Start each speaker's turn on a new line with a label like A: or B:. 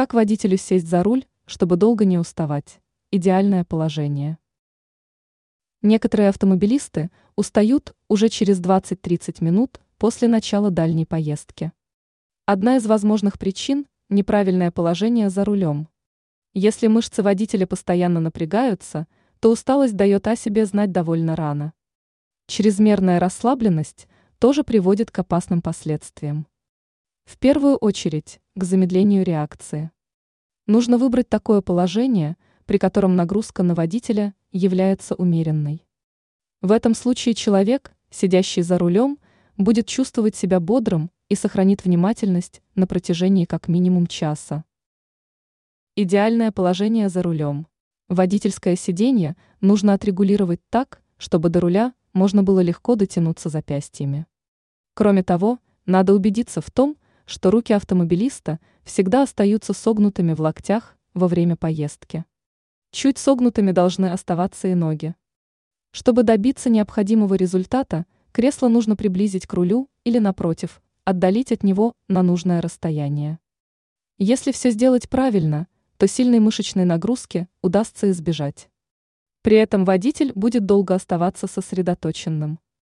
A: Как водителю сесть за руль, чтобы долго не уставать? Идеальное положение. Некоторые автомобилисты устают уже через 20-30 минут после начала дальней поездки. Одна из возможных причин – неправильное положение за рулем. Если мышцы водителя постоянно напрягаются, то усталость дает о себе знать довольно рано. Чрезмерная расслабленность тоже приводит к опасным последствиям. В первую очередь, к замедлению реакции. Нужно выбрать такое положение, при котором нагрузка на водителя является умеренной. В этом случае человек, сидящий за рулем, будет чувствовать себя бодрым и сохранит внимательность на протяжении как минимум часа. Идеальное положение за рулем. Водительское сиденье нужно отрегулировать так, чтобы до руля можно было легко дотянуться запястьями. Кроме того, надо убедиться в том, что руки автомобилиста всегда остаются согнутыми в локтях во время поездки. Чуть согнутыми должны оставаться и ноги. Чтобы добиться необходимого результата, кресло нужно приблизить к рулю или, напротив, отдалить от него на нужное расстояние. Если все сделать правильно, то сильной мышечной нагрузки удастся избежать. При этом водитель будет долго оставаться сосредоточенным.